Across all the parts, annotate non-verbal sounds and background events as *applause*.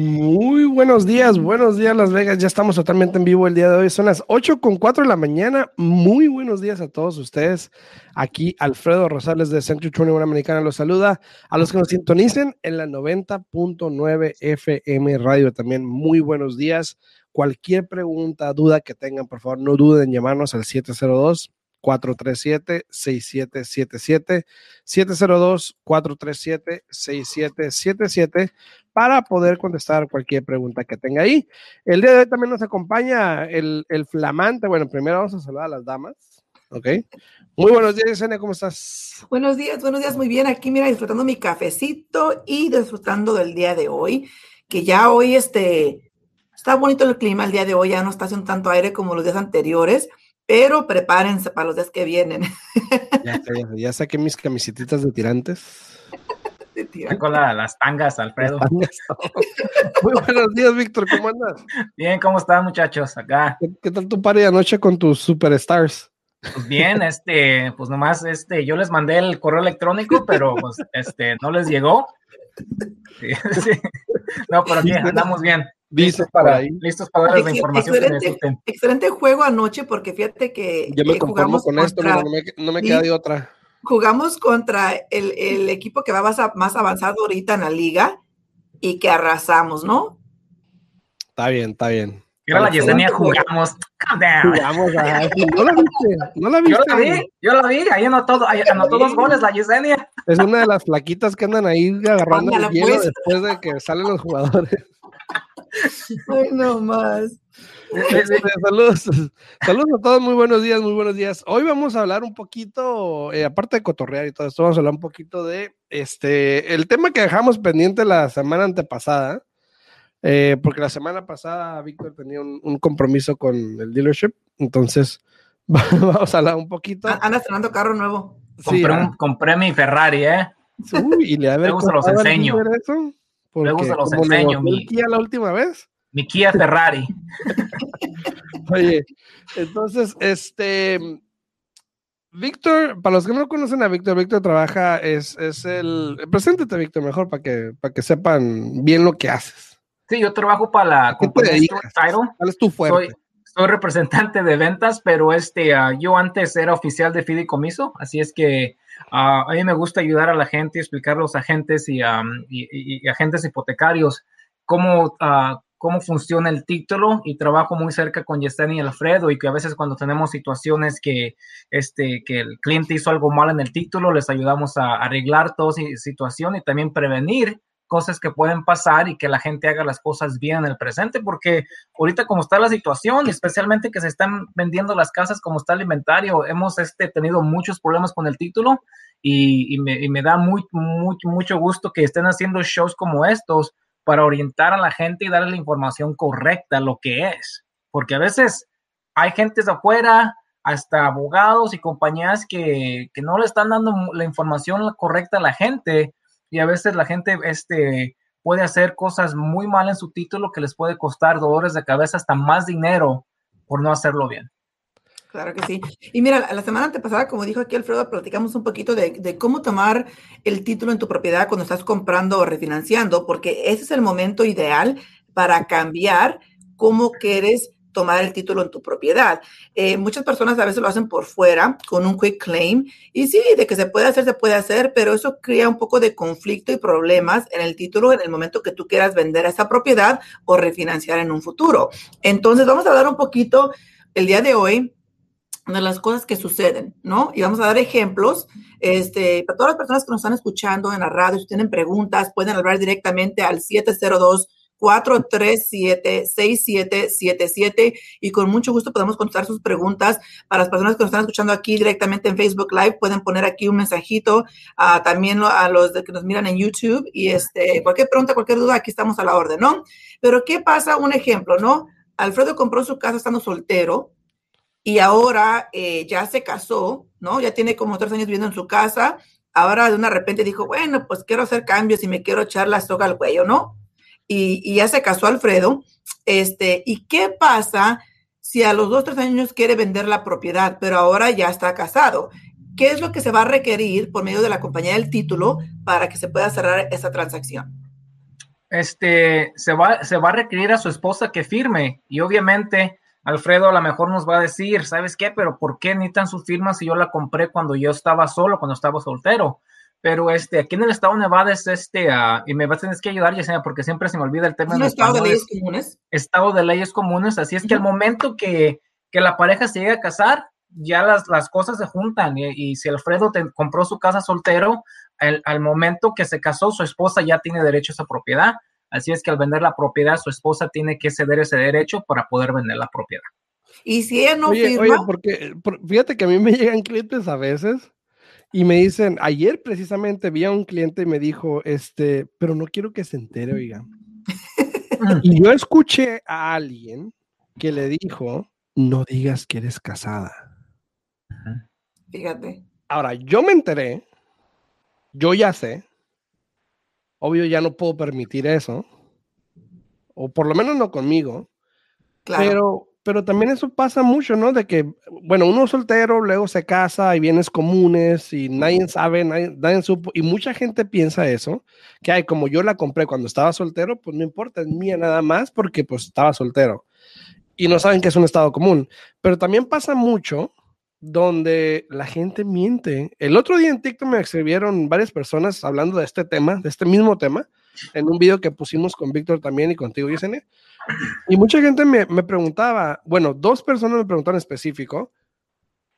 Muy buenos días, buenos días Las Vegas, ya estamos totalmente en vivo el día de hoy, son las 8 con 4 de la mañana, muy buenos días a todos ustedes, aquí Alfredo Rosales de Century 21 Americana los saluda, a los que nos sintonicen en la 90.9 FM Radio también, muy buenos días, cualquier pregunta, duda que tengan, por favor no duden en llamarnos al 702 437-6777, 702-437-6777 para poder contestar cualquier pregunta que tenga ahí. El día de hoy también nos acompaña el, el flamante, bueno, primero vamos a saludar a las damas. Ok. Muy buenos días, Yesenia, ¿cómo estás? Buenos días, buenos días, muy bien. Aquí, mira, disfrutando mi cafecito y disfrutando del día de hoy, que ya hoy este, está bonito el clima el día de hoy, ya no está haciendo tanto aire como los días anteriores pero prepárense para los días que vienen. *laughs* Ya, ya, saqué mis camisetitas de tirantes. *laughs* Saco las tangas, Alfredo. *laughs* Muy buenos días, Víctor, ¿cómo andas? Bien, ¿cómo están, muchachos? Acá. ¿Qué, tal tu party anoche con tus superstars? Pues bien, este, pues nomás, este, yo les mandé el correo electrónico, pero pues, este, no les llegó. No, pero aquí andamos bien. Listos para, listos para dar la información excelente, Excelente juego anoche, porque fíjate que. Yo me eh, conformo con esto, no me, no me queda de otra. Jugamos contra el, el equipo que va más, más, avanzado ahorita en la liga y que arrasamos, ¿no? Está bien, está bien. Yo la Yesenia jugamos. Jugamos, no la viste, no la viste. *laughs* Yo la vi, yo la vi, ahí anotó, ahí anotó dos goles la Yesenia. Es una de las flaquitas que andan ahí agarrando el hielo pues. después de que salen los jugadores. *laughs* *laughs* Ay, no más. Este, saludos, saludos a todos, muy buenos días, muy buenos días. Hoy vamos a hablar un poquito, eh, aparte de cotorrear y todo esto, vamos a hablar un poquito de este, el tema que dejamos pendiente la semana antepasada, eh, porque la semana pasada Víctor tenía un, compromiso con el dealership, entonces *laughs* vamos a hablar un poquito. Anda estrenando carro nuevo. Compré, un, compré mi Ferrari, ¿eh? Uy, y le Luego se los enseño. Luego se los enseño. Mi Kia la última vez. Mi Kia Ferrari. *laughs* Oye, entonces, este, Víctor, para los que no conocen a Víctor, Víctor trabaja, es, es el, preséntate Víctor mejor para que, para que sepan bien lo que haces. Sí, yo trabajo para la compañía ¿Cuál es tu fuerte? Soy, representante de ventas, pero este, ah, yo antes era oficial de fideicomiso, así es que ah, a mí me gusta ayudar a la gente, explicar a los agentes y, y, agentes hipotecarios cómo, uh, cómo funciona el título y trabajo muy cerca con Yesenia y Alfredo y que a veces cuando tenemos situaciones que, este, que el cliente hizo algo mal en el título, les ayudamos a arreglar toda situación y también prevenir cosas que pueden pasar y que la gente haga las cosas bien en el presente, porque ahorita como está la situación, especialmente que se están vendiendo las casas como está el inventario, hemos este, tenido muchos problemas con el título y, me, y me, da muy, muy, mucho gusto que estén haciendo shows como estos para orientar a la gente y darle la información correcta, lo que es. Porque a veces hay gente de afuera, hasta abogados y compañías que, no le están dando la información correcta a la gente y a veces la gente este, puede hacer cosas muy mal en su título que les puede costar dolores de cabeza hasta más dinero por no hacerlo bien. Claro que sí. Y mira, la semana antepasada, como dijo aquí Alfredo, platicamos un poquito de, cómo tomar el título en tu propiedad cuando estás comprando o refinanciando, porque ese es el momento ideal para cambiar cómo quieres tomar el título en tu propiedad. Eh, muchas personas a veces lo hacen por fuera con un quick claim y sí, de que se puede hacer, se puede hacer, pero eso crea un poco de conflicto y problemas en el título en el momento que tú quieras vender esa propiedad o refinanciar en un futuro. Entonces, vamos a hablar un poquito el día de hoy de las cosas que suceden, ¿no? Y vamos a dar ejemplos. Este, para todas las personas que nos están escuchando en la radio, si tienen preguntas, pueden hablar directamente al 702-437-6777 y con mucho gusto podemos contestar sus preguntas. Para las personas que nos están escuchando aquí directamente en Facebook Live, pueden poner aquí un mensajito uh, también a los que nos miran en YouTube y este, cualquier pregunta, cualquier duda, aquí estamos a la orden, ¿no? Pero ¿qué pasa? Un ejemplo, ¿no? Alfredo compró su casa estando soltero y ahora eh, ya se casó, ¿no? Ya tiene como tres años viviendo en su casa. Ahora de una repente dijo, bueno, pues quiero hacer cambios y me quiero echar la soga al cuello, ¿no? Y, ya se casó Alfredo. Este, ¿y qué pasa si a los dos, tres años quiere vender la propiedad, pero ahora ya está casado? ¿qué es lo que se va a requerir por medio de la compañía del título para que se pueda cerrar esa transacción? Este, se va, se va a requerir a su esposa que firme y obviamente Alfredo a lo mejor nos va a decir, ¿sabes qué? Pero ¿por qué necesitan su firma si yo la compré cuando yo estaba solo, cuando estaba soltero? Pero este, aquí en el estado de Nevada es este, uh, y me vas a tener que ayudar, Yesenia, porque siempre se me olvida el tema. ¿Es un estado de leyes comunes? Estado de leyes comunes, así es que al momento que, que, la pareja se llega a casar, ya las, las cosas se juntan. Y, y si Alfredo te, compró su casa soltero, al, al momento que se casó, su esposa ya tiene derecho a esa propiedad. Así es que al vender la propiedad, su esposa tiene que ceder ese derecho para poder vender la propiedad. Y si ella no oye, firma. Oye, porque por, fíjate que a mí me *laughs* llegan clientes a veces y me dicen, ayer precisamente vi a un cliente y me dijo, este, pero no quiero que se entere, oiga. y yo escuché a alguien que le dijo, no digas que eres casada. Fíjate. Ahora, yo me enteré, yo ya sé, obvio ya no puedo permitir eso, o por lo menos no conmigo, claro. pero pero también eso pasa mucho, ¿no? De que, bueno, uno soltero, luego se casa, hay bienes comunes y nadie sabe, nadie, nadie supo, y mucha gente piensa eso, que hay, como yo la compré cuando estaba soltero, pues no importa, es mía nada más porque pues estaba soltero. Y no saben que es un estado común. Pero también pasa mucho donde la gente miente. El otro día en TikTok me escribieron varias personas hablando de este tema, de este mismo tema, en un video que pusimos con Víctor también y contigo, Yesenia. Y mucha gente me, me, preguntaba, bueno, dos personas me preguntaron en específico,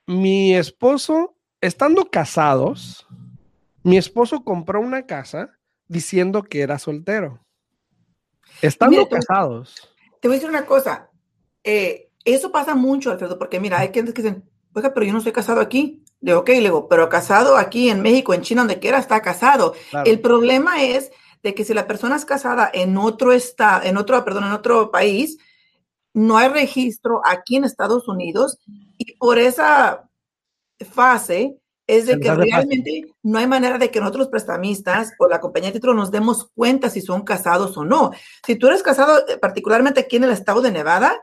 mi esposo, estando casados, mi esposo compró una casa diciendo que era soltero. Estando mira, casados. Te voy a decir una cosa, eh, eso pasa mucho, Alfredo, porque mira, hay gente que dicen, oiga, pero yo no estoy casado aquí. Le digo, ok, le digo, pero casado aquí en México, en China, donde quiera, está casado. Claro. El problema es de que si la persona es casada en otro estado, en otro, perdón, en otro país, no hay registro aquí en Estados Unidos y por esa fase es de que realmente no hay manera de que nosotros prestamistas o la compañía de título nos demos cuenta si son casados o no. Si tú eres casado, eh, particularmente aquí en el estado de Nevada,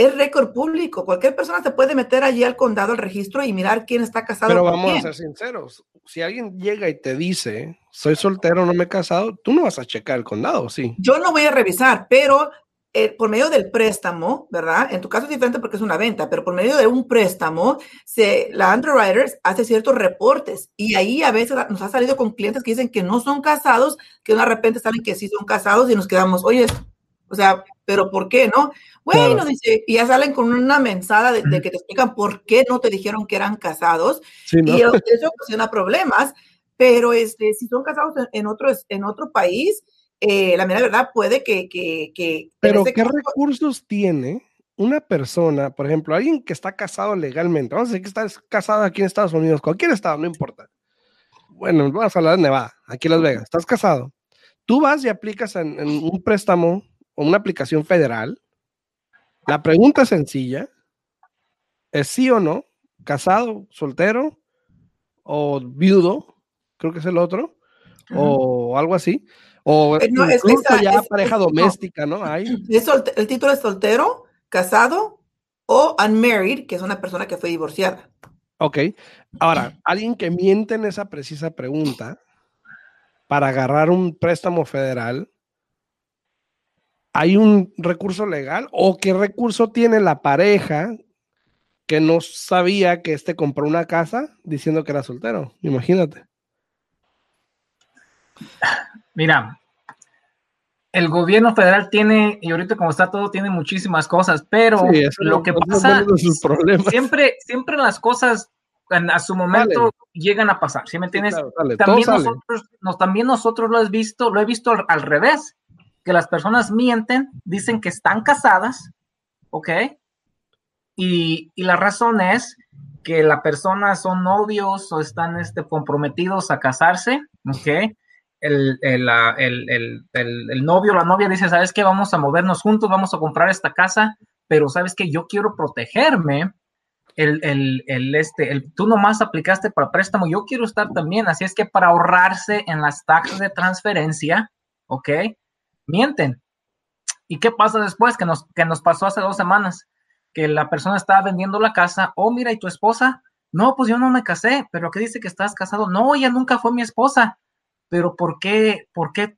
es récord público. Cualquier persona se puede meter allí al condado, al registro y mirar quién está casado. Pero vamos quién. a ser sinceros. Si alguien llega y te dice, soy soltero, no me he casado, tú no vas a checar el condado, ¿sí? Yo no voy a revisar, pero eh, por medio del préstamo, ¿verdad? En tu caso es diferente porque es una venta, pero por medio de un préstamo, se, la Underwriters hace ciertos reportes y ahí a veces nos ha salido con clientes que dicen que no son casados, que de repente saben que sí son casados y nos quedamos, oye, o sea, pero ¿por qué no? Bueno, claro. dice, y ya salen con una mensada de, de, que te explican por qué no te dijeron que eran casados. Sí, ¿no? Y eso ocasiona problemas, pero este, si son casados en, otro, en otro país, eh, la mera verdad puede que... que, que pero ¿qué caso, recursos tiene una persona, por ejemplo, alguien que está casado legalmente? Vamos a decir que está casado aquí en Estados Unidos, cualquier estado, no importa. Bueno, vamos a hablar de Nevada, aquí en Las Vegas, estás casado. Tú vas y aplicas en, en un préstamo una aplicación federal. La pregunta sencilla. ¿Es sí o no? ¿Casado, soltero o viudo? Creo que es el otro. Uh -huh. O algo así. O no, es, esa, ya es, pareja es, doméstica, ¿no? Hay. *clears throat* el título es soltero, casado o unmarried, que es una persona que fue divorciada. Ok. Ahora, alguien que miente en esa precisa pregunta para agarrar un préstamo federal, ¿hay un recurso legal o qué recurso tiene la pareja que no sabía que este compró una casa diciendo que era soltero? Imagínate. Mira, el gobierno federal tiene, y ahorita como está todo, tiene muchísimas cosas, pero sí, lo que pasa, siempre, siempre las cosas a su momento llegan a pasar, ¿sí me entiendes? Sí, claro, también, nosotros, nos, también nosotros lo has visto, lo he visto al, al, revés, que las personas mienten, dicen que están casadas, ¿ok? Y, la razón es que la persona son novios o están este, comprometidos a casarse, ¿ok? El, el, el, el, novio la novia dice, ¿sabes qué? Vamos a movernos juntos, vamos a comprar esta casa, pero ¿sabes qué? Yo quiero protegerme. El, este, tú nomás aplicaste para préstamo, yo quiero estar también, así es que para ahorrarse en las taxas de transferencia, ¿ok? Mienten. ¿Y qué pasa después? Que nos, que nos pasó hace dos semanas, que la persona estaba vendiendo la casa, oh, mira, ¿y tu esposa? No, pues yo no me casé, pero ¿qué dice que estás casado? No, ella nunca fue mi esposa. Pero ¿por qué? ¿Por qué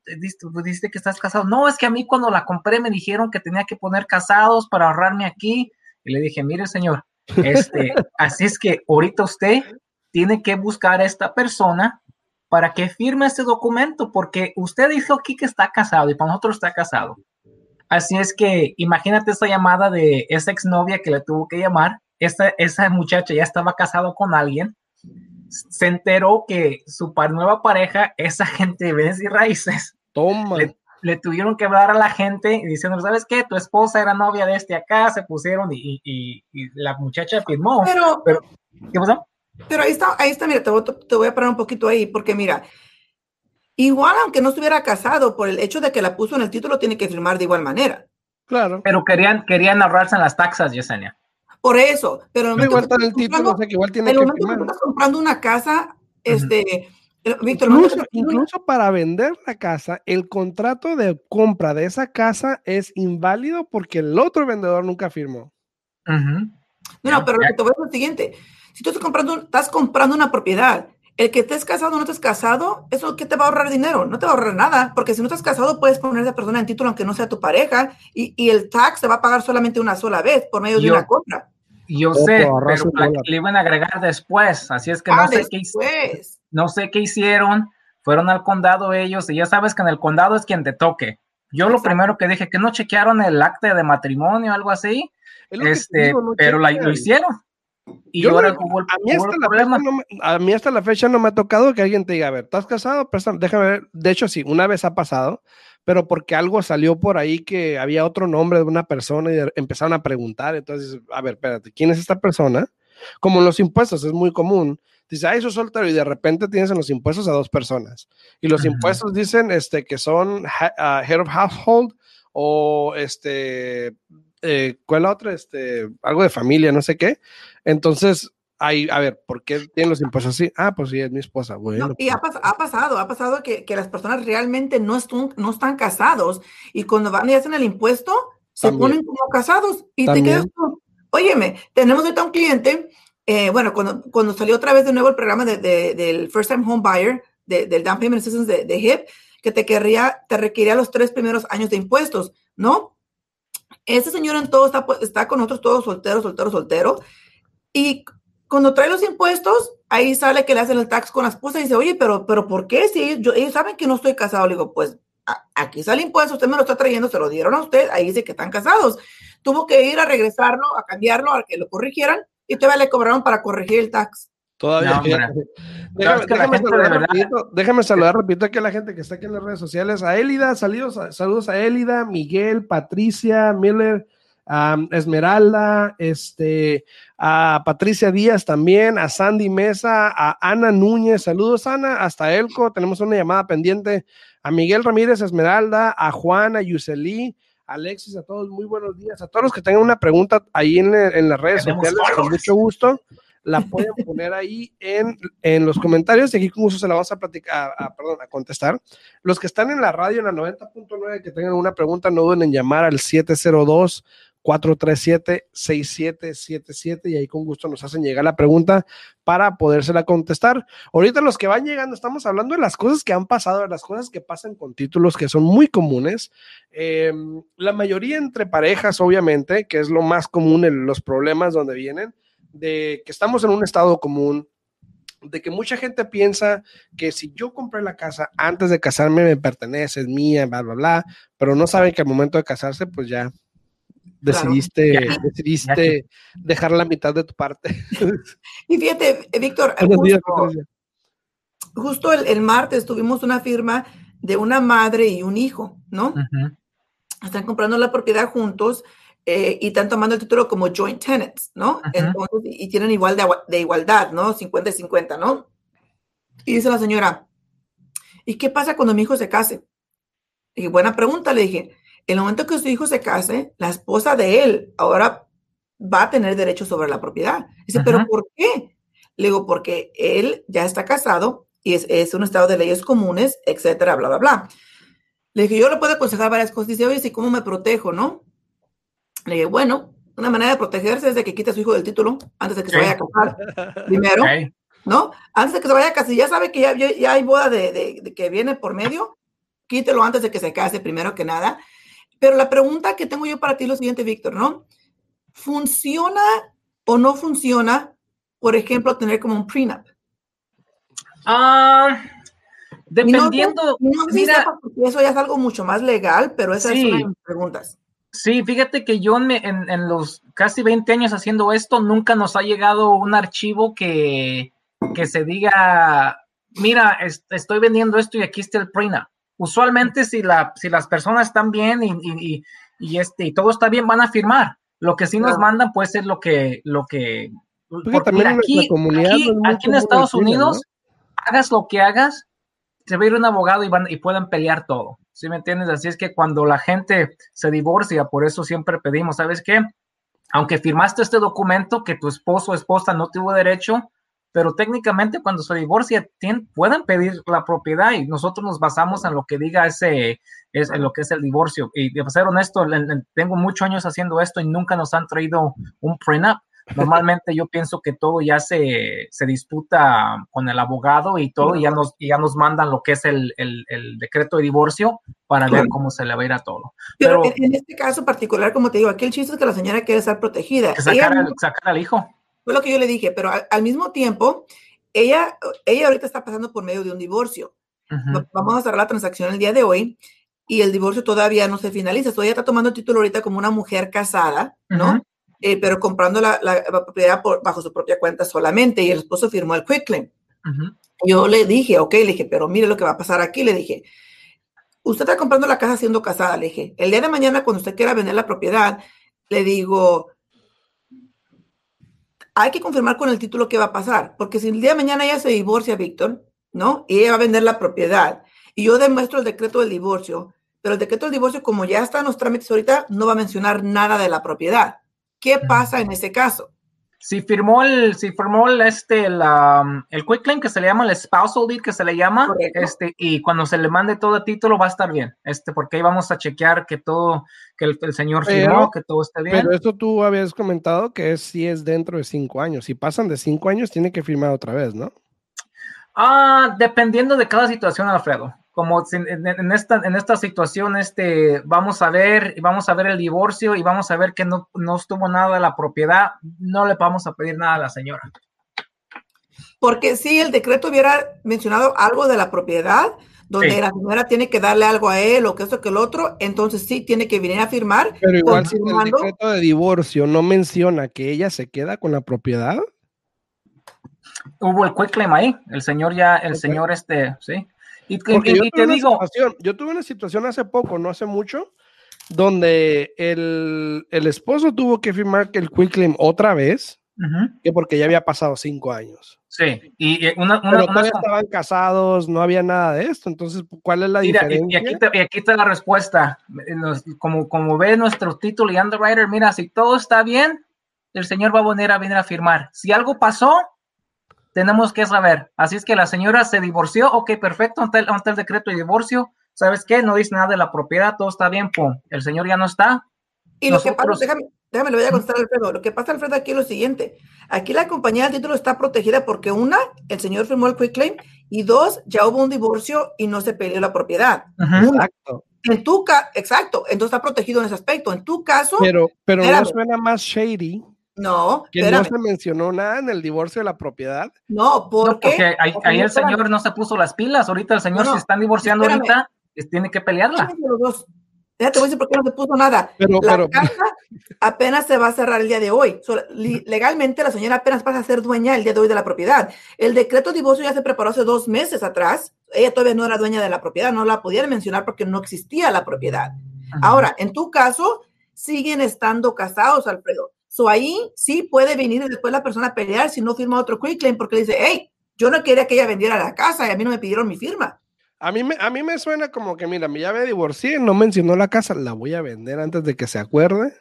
dice que estás casado? No, es que a mí cuando la compré me dijeron que tenía que poner casados para ahorrarme aquí. Y le dije, mire, señor, este, *laughs* así es que ahorita usted tiene que buscar a esta persona para que firme este documento, porque usted dijo aquí que está casado y para nosotros está casado. Así es que imagínate esa llamada de esa exnovia que le tuvo que llamar. Esa, esa muchacha ya estaba casado con alguien. Se enteró que su nueva pareja es agente de bienes y raíces. Toma. Le, tuvieron que hablar a la gente diciendo, ¿sabes qué? Tu esposa era novia de este acá, se pusieron y, la muchacha firmó. Pero, ¿qué pasó? Pero ahí está, ahí está, mira, te te voy a parar un poquito ahí, porque mira, Igual, aunque no estuviera casado, por el hecho de que la puso en el título, tiene que firmar de igual manera. Claro. Pero querían, querían ahorrarse en las taxas, Yesenia. Por eso. Pero no igual está en el título, o sea que igual tiene que firmar. estás comprando una casa, este. Víctor, incluso, para vender la casa, el contrato de compra de esa casa es inválido porque el otro vendedor nunca firmó. No, pero lo que te voy a decir es lo siguiente. Si tú estás comprando, estás comprando una propiedad el que estés casado o no estés casado, eso que te va a ahorrar dinero, no te va a ahorrar nada, porque si no estás casado puedes poner a esa persona en título aunque no sea tu pareja y, y el tax se va a pagar solamente una sola vez por medio de una compra. Yo sé, pero le iban a agregar después, así es que no, ah, sé qué, no sé qué hicieron, fueron al condado ellos y ya sabes que en el condado es quien te toque. Yo lo primero que dije, que no chequearon el acta de matrimonio o algo así, este, pero lo hicieron. Y ahora a, mí hasta la fecha no me, a mí hasta la fecha no me ha tocado que alguien te diga, a ver, ¿estás casado? déjame ver. De hecho, sí, una vez ha pasado, pero porque algo salió por ahí que había otro nombre de una persona y empezaron a preguntar. Entonces, a ver, espérate, ¿quién es esta persona? Como en los impuestos, es muy común. Dice, ah, eso es soltero y de repente tienes en los impuestos a dos personas. Y los impuestos dicen este, que son uh, head of household o este, eh, ¿cuál otra? Este, algo de familia, no sé qué. Entonces, hay, a ver, ¿por qué tienen los impuestos así? Ah, pues sí, es mi esposa. Bueno, y ha, pasado, ha pasado que, las personas realmente no, están, no están casados y cuando van y hacen el impuesto, se ponen como casados y te quedas como, óyeme, tenemos ahorita un cliente, eh, bueno, cuando, cuando salió otra vez de nuevo el programa de, del First Time Home Buyer, del Down Payment Assistance de, de HIP, que te querría, te requería los tres primeros años de impuestos, ¿no? Ese señor en todo está, está con nosotros todos soltero, soltero, soltero. Y cuando trae los impuestos, ahí sale que le hacen el tax con la esposa y dice, oye, pero, pero ¿por qué? Si ellos, ellos saben que no estoy casado, le digo, pues aquí sale impuesto, usted me lo está trayendo, se lo dieron a usted, ahí dice que están casados. Tuvo que ir a regresarlo, a cambiarlo, a que lo corrigieran y todavía le cobraron para corregir el tax. Todavía. *laughs* déjame, saludar rapidito, déjame, saludar, repito, aquí a la gente que está aquí en las redes sociales. A Elida, saludos, saludos a Elida, Miguel, Patricia, Miller, Esmeralda, este, a Patricia Díaz también, a Sandy Mesa, a Ana Núñez, saludos Ana, hasta Elco, tenemos una llamada pendiente, a Miguel Ramírez Esmeralda, a Juana, a Yuseli, Alexis, a todos, muy buenos días, a todos los que tengan una pregunta ahí en, en las redes sociales, con mucho gusto la pueden *laughs* poner ahí en, en, los comentarios y aquí con gusto se la vamos a platicar, a, perdón, a contestar. Los que están en la radio en la 90.9 que tengan una pregunta, no duden en llamar al 702 437-6777 y ahí con gusto nos hacen llegar la pregunta para podérsela contestar. Ahorita los que van llegando, estamos hablando de las cosas que han pasado, de las cosas que pasan con títulos que son muy comunes. Em, la mayoría entre parejas, obviamente, que es lo más común en los problemas donde vienen, de que estamos en un estado común, de que mucha gente piensa que si yo compré la casa antes de casarme me pertenece, es mía, bla, bla, bla, pero no saben que al momento de casarse, pues ya decidiste, decidiste dejar la mitad de tu parte. *laughs* Y fíjate, Víctor, justo, el, martes tuvimos una firma de una madre y un hijo, ¿no? Están comprando la propiedad juntos eh, y están tomando el título como joint tenants, ¿no? y tienen igual de, igualdad, ¿no? 50 y 50, ¿no? Y dice la señora, ¿y qué pasa cuando mi hijo se case? Y buena pregunta, le dije, en el momento que su hijo se case, la esposa de él ahora va a tener derecho sobre la propiedad. Dice, ¿pero por qué? Le digo, porque él ya está casado y es, es, un estado de leyes comunes, etcétera, bla, bla, bla. Le dije, yo le puedo aconsejar varias cosas. Dice, oye, ¿sí cómo me protejo, no? Le dije, bueno, una manera de protegerse es de que quite a su hijo del título antes de que se vaya a casar. Primero, ¿no? Antes de que se vaya a casar, ya sabe que ya, ya hay boda de, de, que viene por medio, quítelo antes de que se case, primero que nada. Pero la pregunta que tengo yo para ti es lo siguiente, Víctor, ¿no? ¿Funciona o no funciona, por ejemplo, tener como un prenup? Ah, dependiendo. mira, eso ya es algo mucho más legal, pero esa es una de mis preguntas. Sí, fíjate que yo en, los casi 20 años haciendo esto, nunca nos ha llegado un archivo que, que se diga, mira, estoy vendiendo esto y aquí está el prenup. Usualmente si, la, si las personas están bien y, y, este, y todo está bien, van a firmar. Lo que sí nos mandan puede ser lo que, lo que, porque, aquí, aquí, en Estados Unidos, hagas lo que hagas, se va a ir un abogado y, van, y pueden pelear todo. ¿Sí me entiendes? Así es que cuando la gente se divorcia, por eso siempre pedimos, ¿sabes qué? Aunque firmaste este documento que tu esposo o esposa no tuvo derecho, pero técnicamente cuando se divorcia pueden pedir la propiedad y nosotros nos basamos en lo que diga ese, es, en lo que es el divorcio. Y de ser honesto, tengo muchos años haciendo esto y nunca nos han traído un prenup. Normalmente yo pienso que todo ya se, se disputa con el abogado y todo, y ya nos, ya nos mandan lo que es el, el, decreto de divorcio para ver cómo se le va a ir a todo. Pero, en este caso particular, como te digo, aquí el chiste es que la señora quiere estar protegida. Sacar, al, hijo. Fue lo que yo le dije, pero al, mismo tiempo, ella, ella ahorita está pasando por medio de un divorcio. Vamos a cerrar la transacción el día de hoy y el divorcio todavía no se finaliza. Todavía está tomando el título ahorita como una mujer casada, ¿no? Eh, pero comprando la, propiedad bajo su propia cuenta solamente y el esposo firmó el quick claim. Yo le dije, ok, le dije, pero mire lo que va a pasar aquí, le dije, usted está comprando la casa siendo casada, le dije, el día de mañana cuando usted quiera vender la propiedad, le digo, hay que confirmar con el título qué va a pasar, porque si el día de mañana ella se divorcia, Víctor, ¿no? Y ella va a vender la propiedad y yo demuestro el decreto del divorcio, pero el decreto del divorcio, como ya está en los trámites ahorita, no va a mencionar nada de la propiedad. ¿Qué pasa en ese caso? Si firmó el, si firmó el, este, la, el quick claim que se le llama el spousal deed que se le llama, este, y cuando se le mande todo el título va a estar bien, este, porque ahí vamos a chequear que todo, que el, señor firmó, que todo esté bien. Pero esto tú habías comentado que es, si es dentro de cinco años, si pasan de cinco años tiene que firmar otra vez, ¿no? Ah, dependiendo de cada situación, Alfredo como en, esta, en esta situación, este, vamos a ver, vamos a ver el divorcio y vamos a ver que no, no estuvo nada de la propiedad, no le vamos a pedir nada a la señora. Porque si el decreto hubiera mencionado algo de la propiedad, donde la señora tiene que darle algo a él o que eso que el otro, entonces sí tiene que venir a firmar. Pero igual si el decreto de divorcio no menciona que ella se queda con la propiedad. Hubo el quick claim ahí, el señor ya, el señor este, sí. Y, te digo. Yo tuve una situación hace poco, no hace mucho, donde el, esposo tuvo que firmar que el quick claim otra vez, que porque ya había pasado cinco años. Sí, y una, Pero todavía estaban casados, no había nada de esto. Entonces, ¿cuál es la diferencia? Y, aquí, y aquí está la respuesta. Como, como ve nuestro título y underwriter, mira, si todo está bien, el señor va a venir a venir a firmar. Si algo pasó, tenemos que saber. Así es que la señora se divorció, ok, perfecto, ante el, ante el decreto de divorcio, ¿sabes qué? No dice nada de la propiedad, todo está bien, pum, el señor ya no está. Y lo que pasa, déjame, déjame, lo voy a contestar Alfredo. Lo que pasa, Alfredo, aquí es lo siguiente. Aquí la compañía del título está protegida porque una, el señor firmó el quick claim y dos, ya hubo un divorcio y no se peleó la propiedad. Exacto. En tu caso, exacto, entonces está protegido en ese aspecto. En tu caso. Pero, pero no suena más shady no, que no se mencionó nada en el divorcio de la propiedad. No, porque, ahí, el señor no se puso las pilas. Ahorita el señor se están divorciando ahorita, tiene que pelearla. Ya te voy a decir por qué no se puso nada. Pero, la casa apenas se va a cerrar el día de hoy. legalmente la señora apenas pasa a ser dueña el día de hoy de la propiedad. El decreto de divorcio ya se preparó hace dos meses atrás. Ella todavía no era dueña de la propiedad, no la podían mencionar porque no existía la propiedad. Ahora, en tu caso, siguen estando casados, Alfredo. So ahí sí puede venir después la persona a pelear si no firma otro quick claim porque le dice, hey, yo no quería que ella vendiera la casa y a mí no me pidieron mi firma. A mí, me, a mí me suena como que, mira, ya me divorcié, no mencionó la casa, la voy a vender antes de que se acuerde.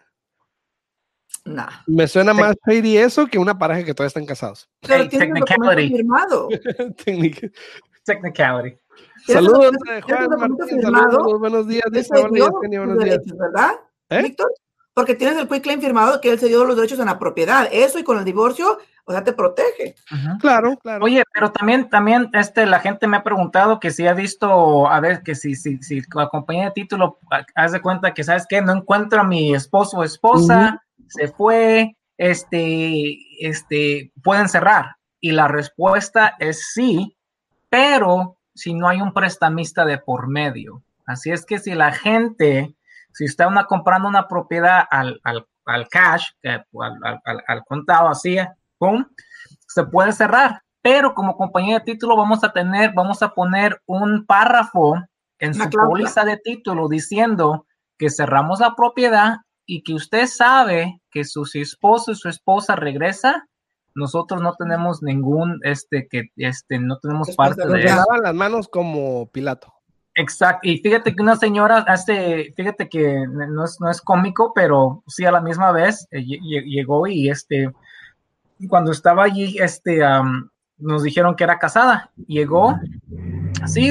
Nah. Me suena más shady eso que una pareja que todavía están casados. Pero tiene un firmado. *laughs* Technicality. Saludos, Juan Martín. Saludos, buenos días. Dice, buenos días, ¿verdad, ¿Eh? Víctor? Porque tienes el quick claim firmado que él se dio los derechos en la propiedad. Eso y con el divorcio, o sea, te protege. Claro, claro. Oye, pero también, también, este, la gente me ha preguntado que si ha visto, a ver, que si, si, si la compañía de título, haz de cuenta que, ¿sabes qué? No encuentro a mi esposo o esposa, se fue, este, este, pueden cerrar. Y la respuesta es sí, pero si no hay un prestamista de por medio. Así es que si la gente si está una, comprando una propiedad al, cash, al, contado así, ¡pum! se puede cerrar. Pero como compañía de título vamos a tener, vamos a poner un párrafo en su póliza de título diciendo que cerramos la propiedad y que usted sabe que su esposo y su esposa regresa, nosotros no tenemos ningún, este, que, este, no tenemos parte de eso. las manos como Pilato. Exacto, y fíjate que una señora hace, fíjate que no es, no es cómico, pero sí a la misma vez eh, llegó y este, cuando estaba allí, este, nos dijeron que era casada. Llegó, sí,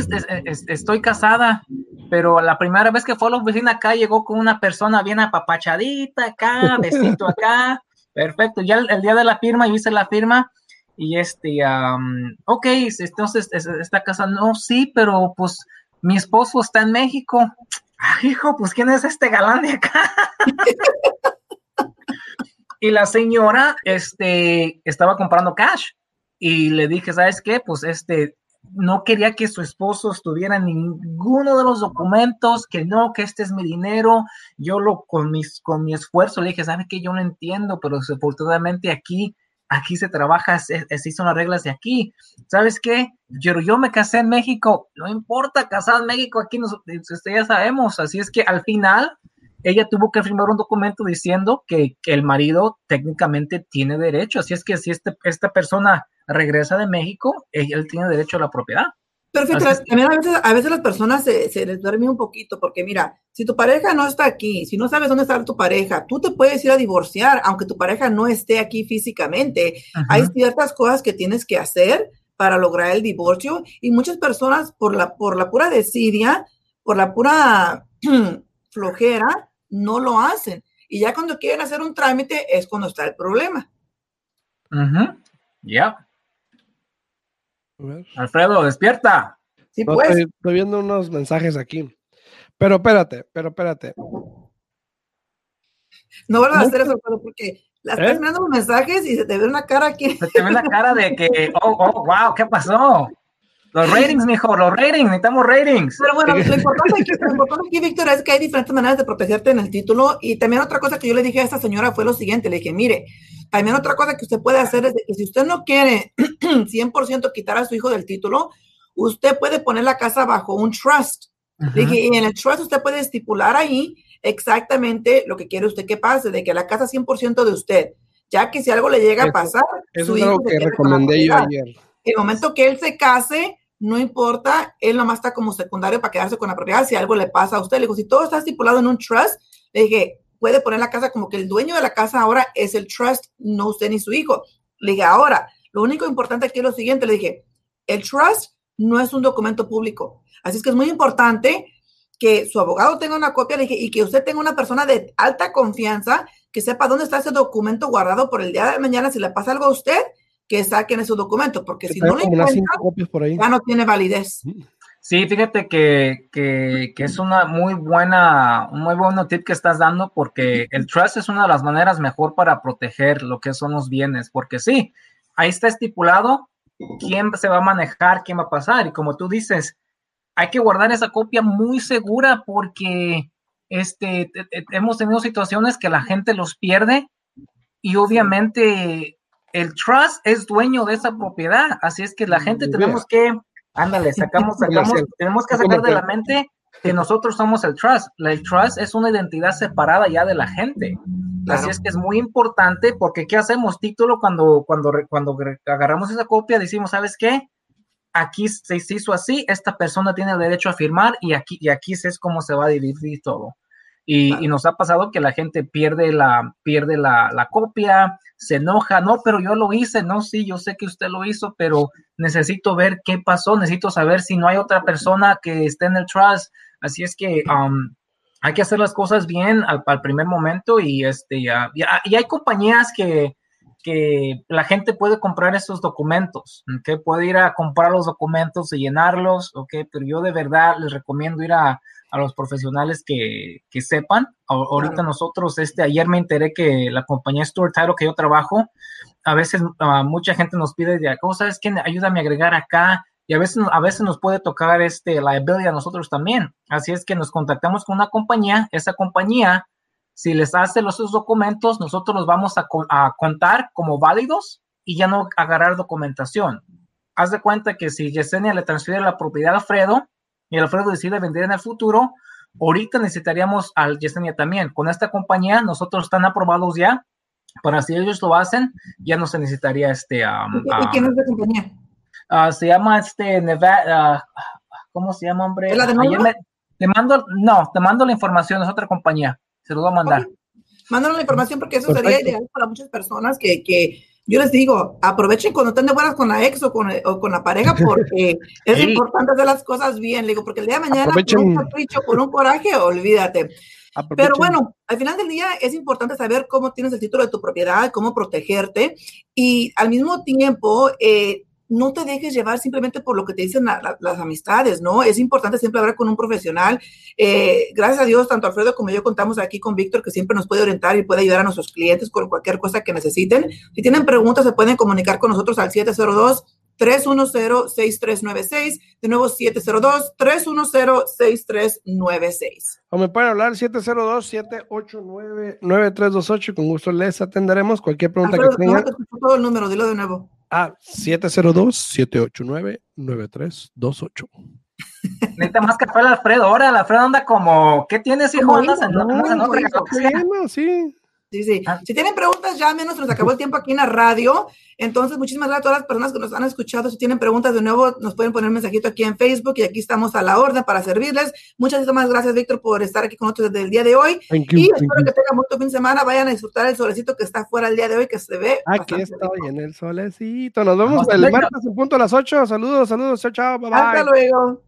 estoy casada, pero la primera vez que fue a la oficina acá llegó con una persona bien apapachadita acá, *laughs* besito acá, perfecto. Ya el, día de la firma, yo hice la firma y este, ok, entonces esta casa, no, sí, pero pues mi esposo está en México. hijo, pues ¿quién es este galán de acá? *laughs* y la señora, este, estaba comprando cash y le dije, ¿sabes qué? Pues este, no quería que su esposo estuviera en ninguno de los documentos, que no, que este es mi dinero. Yo lo con mis con mi esfuerzo le dije, ¿sabe qué? Yo no entiendo, pero desafortunadamente aquí aquí se trabaja, se, hizo las reglas de aquí. ¿Sabes qué? Yo, me casé en México, no importa, casado en México, aquí nos, ya sabemos. Así es que al final ella tuvo que firmar un documento diciendo que, el marido técnicamente tiene derecho. Así es que si este, esta persona regresa de México, él tiene derecho a la propiedad. Perfecto, también a veces, a veces las personas se, se les duerme un poquito, porque mira, si tu pareja no está aquí, si no sabes dónde está tu pareja, tú te puedes ir a divorciar, aunque tu pareja no esté aquí físicamente. Hay ciertas cosas que tienes que hacer para lograr el divorcio y muchas personas por la, por la pura desidia, por la pura *clears throat* flojera, no lo hacen. Y ya cuando quieren hacer un trámite es cuando está el problema. Ya. Alfredo, despierta. Sí, pues. estoy, viendo unos mensajes aquí. Pero espérate, pero espérate. No vuelvas a hacer eso, porque la estás ¿Eh? mirando los mensajes y se te ve una cara aquí. Se te ve una cara de que, *laughs* oh, oh, wow, ¿qué pasó? Los ratings, mijo, los ratings, necesitamos ratings. Pero bueno, lo *laughs* importante, aquí, lo importante aquí, Víctor, es que hay diferentes maneras de protegerte en el título. Y también otra cosa que yo le dije a esta señora fue lo siguiente, le dije, mire, también otra cosa que usted puede hacer es que si usted no quiere *clears throat* 100% quitar a su hijo del título, usted puede poner la casa bajo un trust. y en el trust usted puede estipular ahí exactamente lo que quiere usted que pase, de que la casa es 100% de usted, ya que si algo le llega a pasar, eso es algo que recomendé yo ayer. El momento que él se case, no importa, él nomás está como secundario para quedarse con la propiedad si algo le pasa a usted. Le digo, si todo está estipulado en un trust, le dije, puede poner la casa como que el dueño de la casa ahora es el trust, no usted ni su hijo. Le dije, ahora, lo único importante aquí es lo siguiente, le dije, el trust no es un documento público. Así es que es muy importante que su abogado tenga una copia le dije, y que usted tenga una persona de alta confianza que sepa dónde está ese documento guardado por el día de mañana. Si le pasa algo a usted, que saquen ese documento, porque si no le encuentran, ya no tiene validez. Sí, fíjate que, es una muy buena, un muy buen tip que estás dando porque el trust es una de las maneras mejor para proteger lo que son los bienes, porque sí, ahí está estipulado quién se va a manejar, quién va a pasar y como tú dices, hay que guardar esa copia muy segura porque este, hemos tenido situaciones que la gente los pierde y obviamente el trust es dueño de esa propiedad, así es que la gente tenemos que Ándale, sacamos, *laughs* sacamos, tenemos que sacar de la mente que nosotros somos el trust. El trust es una identidad separada ya de la gente. Así es que es muy importante porque ¿qué hacemos? Título cuando, cuando, cuando agarramos esa copia decimos, ¿sabes qué? Aquí se hizo así, esta persona tiene el derecho a firmar y aquí, y aquí es cómo se va a dividir todo. Y, nos ha pasado que la gente pierde la, pierde la, la, copia, se enoja, no, pero yo lo hice, no, sí, yo sé que usted lo hizo, pero necesito ver qué pasó, necesito saber si no hay otra persona que esté en el trust. Así es que um, hay que hacer las cosas bien al, primer momento y, este, ya, y hay compañías que, que la gente puede comprar esos documentos, que puede ir a comprar los documentos y llenarlos, ¿ok? Pero yo de verdad les recomiendo ir a, a los profesionales que, que sepan. ahorita nosotros, este, ayer me enteré que la compañía Stuart Title que yo trabajo, a veces uh, mucha gente nos pide, ¿cómo sabes quién? Ayúdame a agregar acá. Y a veces, a veces nos puede tocar este liability a nosotros también. Así es que nos contactamos con una compañía, esa compañía si les hace los documentos, nosotros los vamos a, contar como válidos y ya no agarrar documentación. Haz de cuenta que si Yesenia le transfiere la propiedad a Alfredo y Alfredo decide vender en el futuro, ahorita necesitaríamos al Yesenia también. Con esta compañía, nosotros están aprobados ya, para si ellos lo hacen, ya no se necesitaría este... ¿Y quién es la compañía? Ah, se llama este Nevada, ah, ¿cómo se llama, hombre? la de te mando, no, te mando la información, es otra compañía. Se lo voy a mandar. Mándanos la información porque eso sería ideal para muchas personas que, que, yo les digo, aprovechen cuando estén de buenas con la ex o con, o con la pareja porque *laughs* es importante hacer las cosas bien. Le digo, porque el día de mañana con un capricho, con un coraje, olvídate. Pero bueno, al final del día es importante saber cómo tienes el título de tu propiedad, cómo protegerte y al mismo tiempo eh, no te dejes llevar simplemente por lo que te dicen las amistades, ¿no? Es importante siempre hablar con un profesional. Eh, gracias a Dios, tanto Alfredo como yo contamos aquí con Víctor, que siempre nos puede orientar y puede ayudar a nuestros clientes con cualquier cosa que necesiten. Si tienen preguntas, se pueden comunicar con nosotros al 702. 310-6396, de nuevo 702-310-6396. O me pueden hablar 702-789-9328 con gusto les atenderemos cualquier pregunta que tengan. No todo el número, dilo de nuevo. Ah, 702-789-9328. Neta más que fue el Alfredo. Ahora el Alfredo anda como, ¿qué tienes, hijo? Andas en, no, sí. Sí, sí. Ah. Si tienen preguntas, llámenos, nos acabó el tiempo aquí en la radio. Entonces, muchísimas gracias a todas las personas que nos han escuchado. Si tienen preguntas de nuevo, nos pueden poner un mensajito aquí en Facebook y aquí estamos a la orden para servirles. Muchas más gracias, Víctor, por estar aquí con nosotros desde el día de hoy. y espero que tengan mucho fin de semana. Vayan a disfrutar el solecito que está fuera el día de hoy, que se ve. Aquí estoy en el solecito. Nos vemos el martes en punto a las 8. Saludos, saludos. Chao, chao. Bye, Hasta luego.